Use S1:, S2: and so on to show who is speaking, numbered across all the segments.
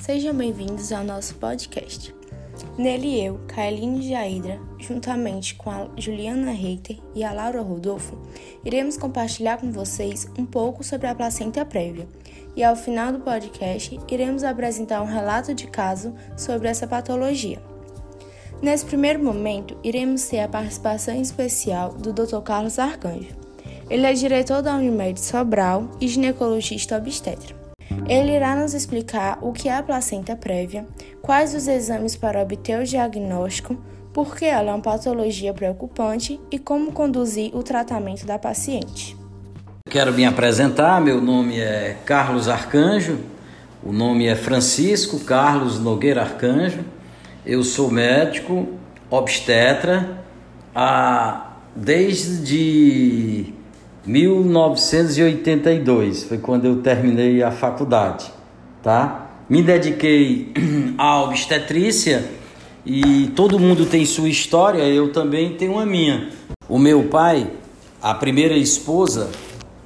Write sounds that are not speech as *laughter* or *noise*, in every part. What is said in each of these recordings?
S1: Sejam bem-vindos ao nosso podcast. Nele eu, Kailine Jaidra, juntamente com a Juliana Reiter e a Laura Rodolfo, iremos compartilhar com vocês um pouco sobre a placenta prévia. E ao final do podcast, iremos apresentar um relato de caso sobre essa patologia. Nesse primeiro momento, iremos ter a participação especial do Dr. Carlos Arcanjo. Ele é diretor da Unimed Sobral e ginecologista obstetra. Ele irá nos explicar o que é a placenta prévia, quais os exames para obter o diagnóstico, por que ela é uma patologia preocupante e como conduzir o tratamento da paciente.
S2: Quero me apresentar, meu nome é Carlos Arcanjo, o nome é Francisco Carlos Nogueira Arcanjo. Eu sou médico, obstetra, há, desde 1982, foi quando eu terminei a faculdade, tá? Me dediquei *clears throat* à obstetrícia e todo mundo tem sua história, eu também tenho a minha. O meu pai, a primeira esposa,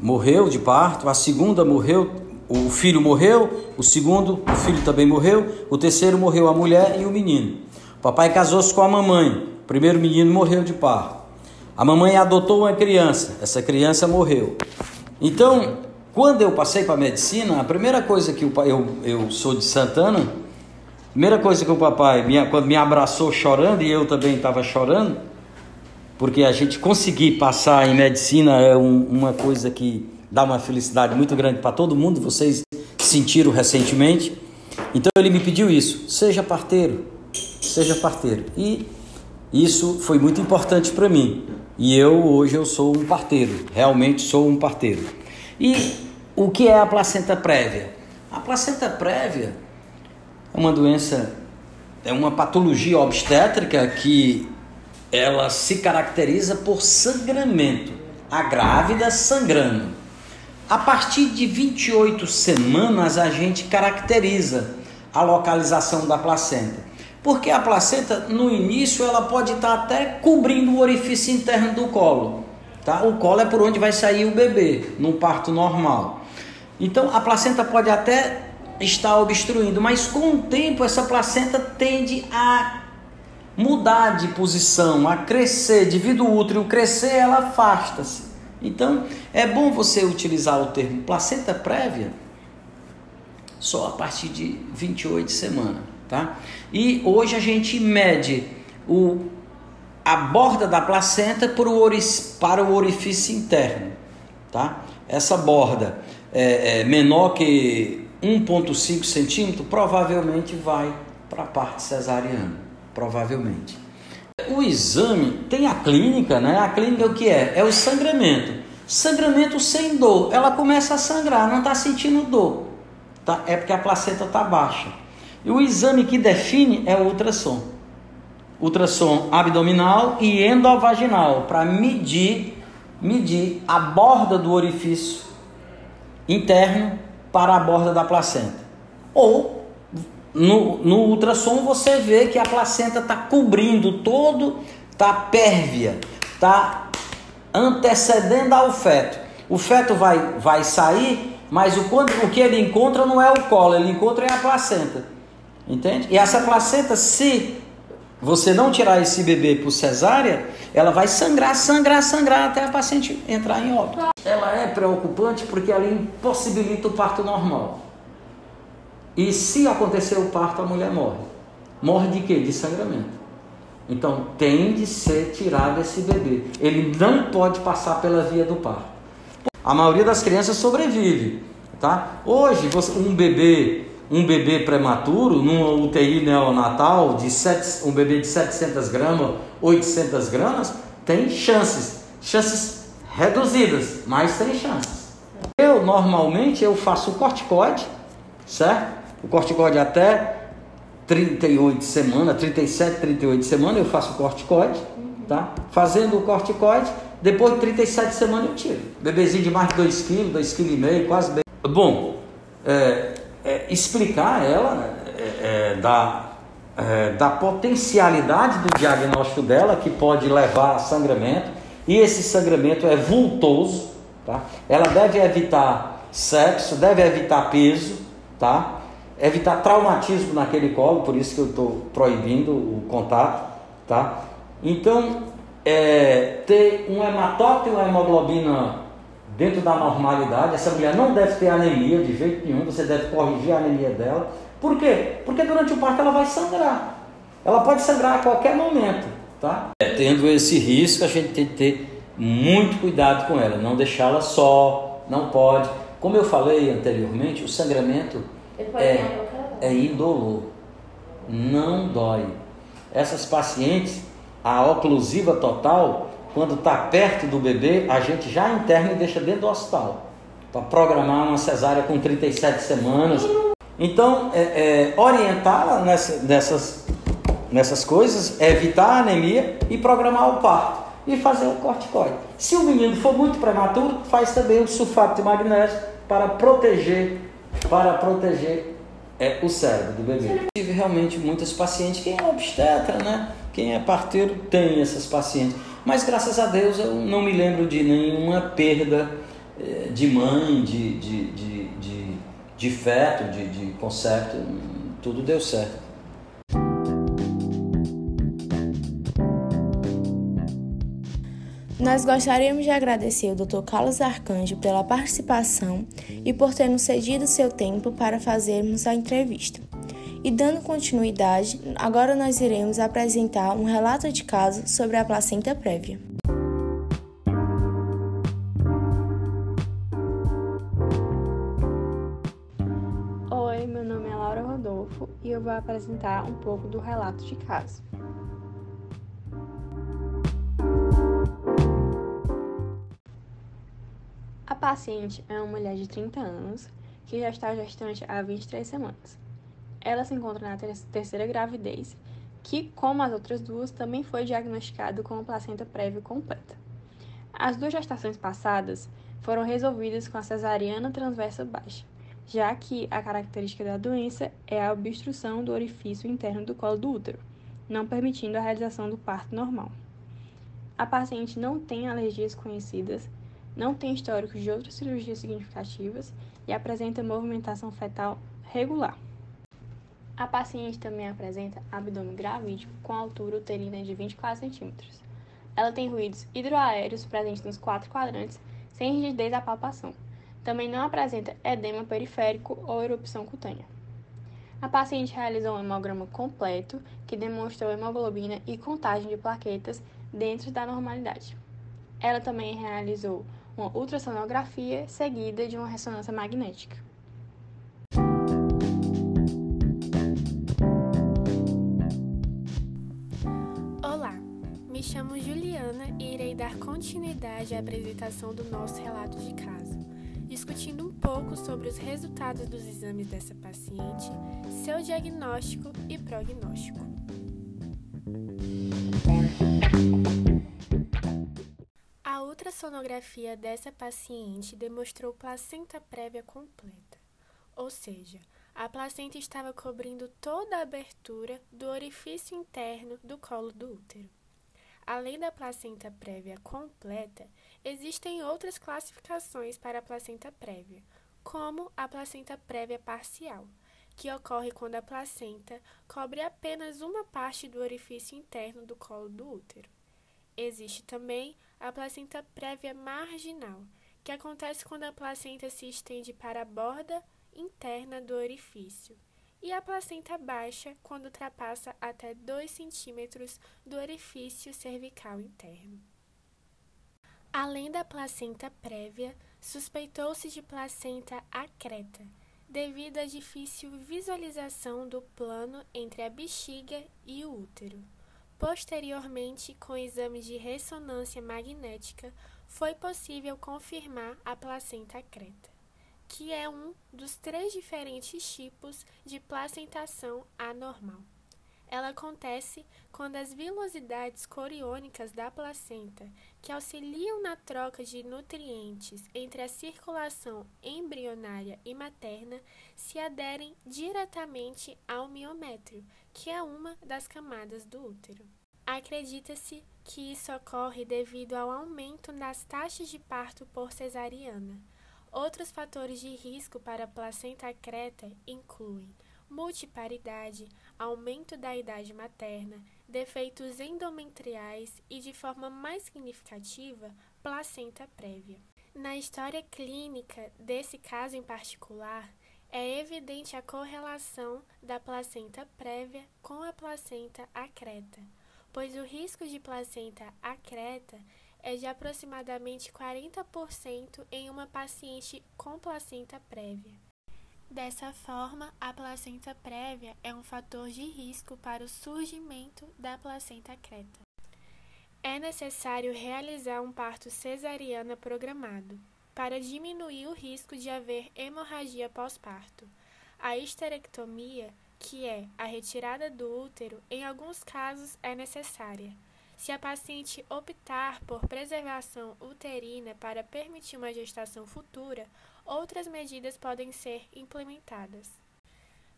S2: morreu de parto, a segunda morreu, o filho morreu, o segundo, o filho também morreu, o terceiro morreu a mulher e o menino. O papai casou-se com a mamãe, o primeiro menino morreu de parto. A mamãe adotou uma criança, essa criança morreu. Então, quando eu passei para medicina, a primeira coisa que o pai, eu, eu sou de Santana, a primeira coisa que o papai, me, quando me abraçou chorando, e eu também estava chorando, porque a gente conseguir passar em medicina é um, uma coisa que dá uma felicidade muito grande para todo mundo, vocês sentiram recentemente. Então ele me pediu isso: seja parteiro, seja parteiro. E isso foi muito importante para mim. E eu hoje eu sou um parteiro, realmente sou um parteiro. E o que é a placenta prévia? A placenta prévia é uma doença, é uma patologia obstétrica que ela se caracteriza por sangramento, a grávida sangrando. A partir de 28 semanas a gente caracteriza a localização da placenta. Porque a placenta, no início, ela pode estar até cobrindo o orifício interno do colo. Tá? O colo é por onde vai sair o bebê, no parto normal. Então, a placenta pode até estar obstruindo, mas com o tempo, essa placenta tende a mudar de posição, a crescer. Devido ao útero crescer, ela afasta-se. Então, é bom você utilizar o termo placenta prévia só a partir de 28 semanas tá? E hoje a gente mede o, a borda da placenta para o, orif, para o orifício interno, tá? Essa borda é, é menor que 1,5 centímetro, provavelmente vai para a parte cesariana, provavelmente. O exame tem a clínica, né? A clínica o que é? É o sangramento. Sangramento sem dor. Ela começa a sangrar, não está sentindo dor. Tá? É porque a placenta está baixa. E o exame que define é o ultrassom. Ultrassom abdominal e endovaginal para medir medir a borda do orifício interno para a borda da placenta. Ou no, no ultrassom você vê que a placenta está cobrindo todo, está pérvia, está antecedendo ao feto. O feto vai, vai sair, mas o, o que ele encontra não é o colo, ele encontra é a placenta. Entende? E essa placenta, se você não tirar esse bebê por cesárea, ela vai sangrar, sangrar, sangrar até a paciente entrar em óbito. Ela é preocupante porque ela impossibilita o parto normal. E se acontecer o parto, a mulher morre. Morre de quê? De sangramento. Então tem de ser tirado esse bebê. Ele não pode passar pela via do parto. A maioria das crianças sobrevive, tá? Hoje, um bebê um bebê prematuro, numa UTI neonatal, de sete, um bebê de 700 gramas, 800 gramas, tem chances, chances reduzidas, mas tem chances. Eu normalmente eu faço o corticoide, certo? O corticoide até 38 semanas, 37, 38 semanas eu faço o corticoide, tá? Fazendo o corticoide, depois de 37 semanas eu tiro. Bebezinho de mais de 2 kg, 2,5 kg, quase bem. Bom, é, é, explicar ela é, é, da, é, da potencialidade do diagnóstico dela, que pode levar a sangramento, e esse sangramento é vultoso, tá? ela deve evitar sexo, deve evitar peso, tá? evitar traumatismo naquele colo, por isso que eu estou proibindo o contato, tá? Então, é, ter um hematócrito e uma hemoglobina dentro da normalidade, essa mulher não deve ter anemia de jeito nenhum, você deve corrigir a anemia dela. Por quê? Porque durante o parto ela vai sangrar. Ela pode sangrar a qualquer momento, tá? É, tendo esse risco, a gente tem que ter muito cuidado com ela, não deixá-la só, não pode. Como eu falei anteriormente, o sangramento é, é indolor, não dói. Essas pacientes, a oclusiva total, quando está perto do bebê, a gente já interna e deixa dentro do hospital para programar uma cesárea com 37 semanas. Então, é, é, nessa, nessas, nessas coisas, evitar a anemia e programar o parto e fazer o corticoide. Se o menino for muito prematuro, faz também o sulfato de magnésio para proteger, para proteger é, o cérebro do bebê. Tive realmente muitas pacientes, quem é obstetra, né? Quem é parteiro tem essas pacientes. Mas graças a Deus eu não me lembro de nenhuma perda é, de mãe, de, de, de, de, de feto, de, de concepto. Tudo deu certo.
S1: Nós gostaríamos de agradecer ao Dr. Carlos Arcanjo pela participação e por ter nos cedido seu tempo para fazermos a entrevista. E dando continuidade, agora nós iremos apresentar um relato de caso sobre a placenta prévia.
S3: Oi, meu nome é Laura Rodolfo e eu vou apresentar um pouco do relato de caso. A paciente é uma mulher de 30 anos que já está gestante há 23 semanas. Ela se encontra na terceira gravidez, que, como as outras duas, também foi diagnosticado com placenta prévia completa. As duas gestações passadas foram resolvidas com a cesariana transversa baixa, já que a característica da doença é a obstrução do orifício interno do colo do útero, não permitindo a realização do parto normal. A paciente não tem alergias conhecidas não tem histórico de outras cirurgias significativas e apresenta movimentação fetal regular. A paciente também apresenta abdômen gravídico com altura uterina de 24 cm. Ela tem ruídos hidroaéreos presentes nos quatro quadrantes, sem rigidez da palpação. Também não apresenta edema periférico ou erupção cutânea. A paciente realizou um hemograma completo que demonstrou hemoglobina e contagem de plaquetas dentro da normalidade. Ela também realizou uma ultrassonografia seguida de uma ressonância magnética.
S4: Chamo Juliana e irei dar continuidade à apresentação do nosso relato de caso, discutindo um pouco sobre os resultados dos exames dessa paciente, seu diagnóstico e prognóstico. ultrassonografia dessa paciente demonstrou placenta prévia completa, ou seja, a placenta estava cobrindo toda a abertura do orifício interno do colo do útero. Além da placenta prévia completa, existem outras classificações para a placenta prévia, como a placenta prévia parcial, que ocorre quando a placenta cobre apenas uma parte do orifício interno do colo do útero. Existe também a placenta prévia marginal, que acontece quando a placenta se estende para a borda interna do orifício, e a placenta baixa, quando ultrapassa até 2 centímetros do orifício cervical interno. Além da placenta prévia, suspeitou-se de placenta acreta, devido à difícil visualização do plano entre a bexiga e o útero. Posteriormente, com exames de ressonância magnética, foi possível confirmar a placenta creta, que é um dos três diferentes tipos de placentação anormal. Ela acontece quando as vilosidades coriônicas da placenta, que auxiliam na troca de nutrientes entre a circulação embrionária e materna, se aderem diretamente ao miométrio, que é uma das camadas do útero. Acredita-se que isso ocorre devido ao aumento nas taxas de parto por cesariana. Outros fatores de risco para a placenta creta incluem multiparidade, aumento da idade materna, defeitos endometriais e, de forma mais significativa, placenta prévia. Na história clínica desse caso em particular, é evidente a correlação da placenta prévia com a placenta acreta, pois o risco de placenta acreta é de aproximadamente 40% em uma paciente com placenta prévia. Dessa forma, a placenta prévia é um fator de risco para o surgimento da placenta creta. É necessário realizar um parto cesariana programado para diminuir o risco de haver hemorragia pós-parto. A histerectomia, que é a retirada do útero, em alguns casos é necessária se a paciente optar por preservação uterina para permitir uma gestação futura, outras medidas podem ser implementadas.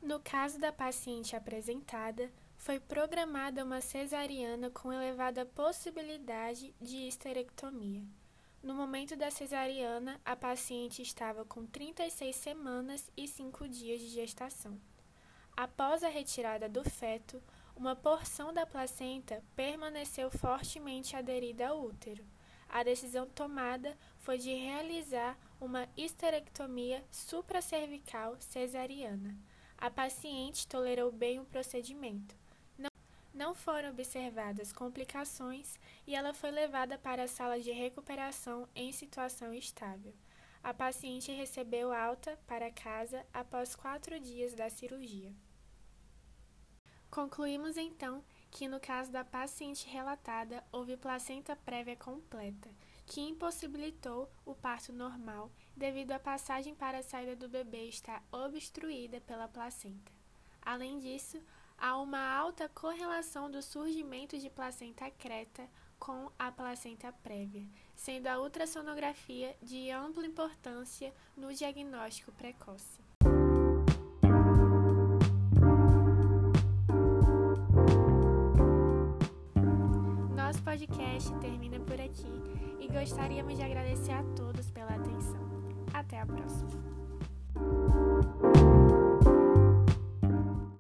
S4: No caso da paciente apresentada, foi programada uma cesariana com elevada possibilidade de histerectomia. No momento da cesariana, a paciente estava com 36 semanas e 5 dias de gestação. Após a retirada do feto, uma porção da placenta permaneceu fortemente aderida ao útero. A decisão tomada foi de realizar uma histerectomia supracervical cesariana. A paciente tolerou bem o procedimento. Não, não foram observadas complicações e ela foi levada para a sala de recuperação em situação estável. A paciente recebeu alta para casa após quatro dias da cirurgia. Concluímos então que no caso da paciente relatada houve placenta prévia completa, que impossibilitou o parto normal devido à passagem para a saída do bebê estar obstruída pela placenta. Além disso, há uma alta correlação do surgimento de placenta creta com a placenta prévia, sendo a ultrassonografia de ampla importância no diagnóstico precoce. Podcast termina por aqui e gostaríamos de agradecer a todos pela atenção. Até a próxima!